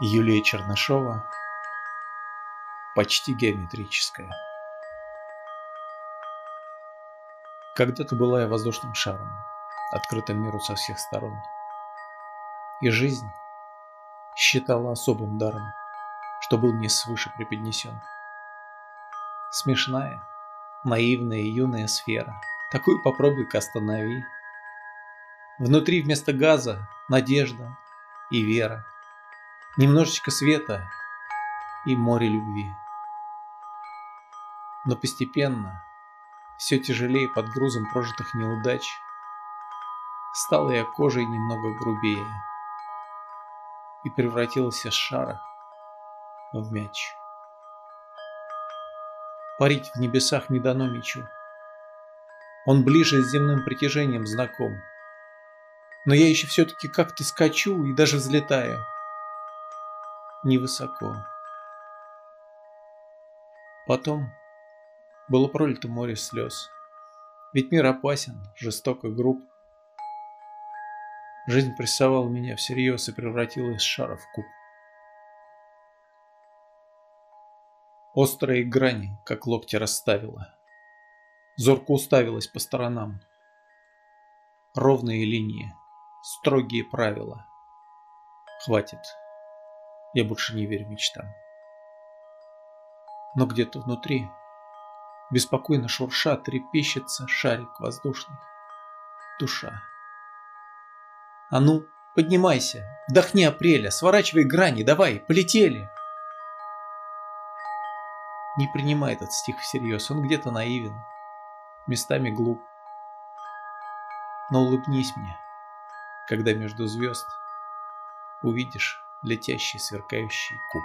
Юлия Чернышова Почти геометрическая Когда-то была я воздушным шаром, открытым миру со всех сторон. И жизнь считала особым даром, что был мне свыше преподнесен. Смешная, наивная и юная сфера, такую попробуй-ка останови. Внутри вместо газа надежда и вера, немножечко света и море любви. Но постепенно все тяжелее под грузом прожитых неудач. Стала я кожей немного грубее и превратилась из шара в мяч. Парить в небесах не дано мечу. Он ближе с земным притяжением знаком. Но я еще все-таки как-то скачу и даже взлетаю. Невысоко. Потом было пролито море слез. Ведь мир опасен, жесток и груб. Жизнь прессовала меня всерьез и превратила из шара в куб. Острые грани, как локти расставила. Зорко уставилась по сторонам. Ровные линии, строгие правила. Хватит. Я больше не верю мечтам. Но где-то внутри Беспокойно шурша, трепещется шарик воздушный. Душа. А ну, поднимайся, вдохни апреля, сворачивай грани, давай, полетели. Не принимай этот стих всерьез, он где-то наивен, местами глуп. Но улыбнись мне, когда между звезд увидишь летящий сверкающий куб.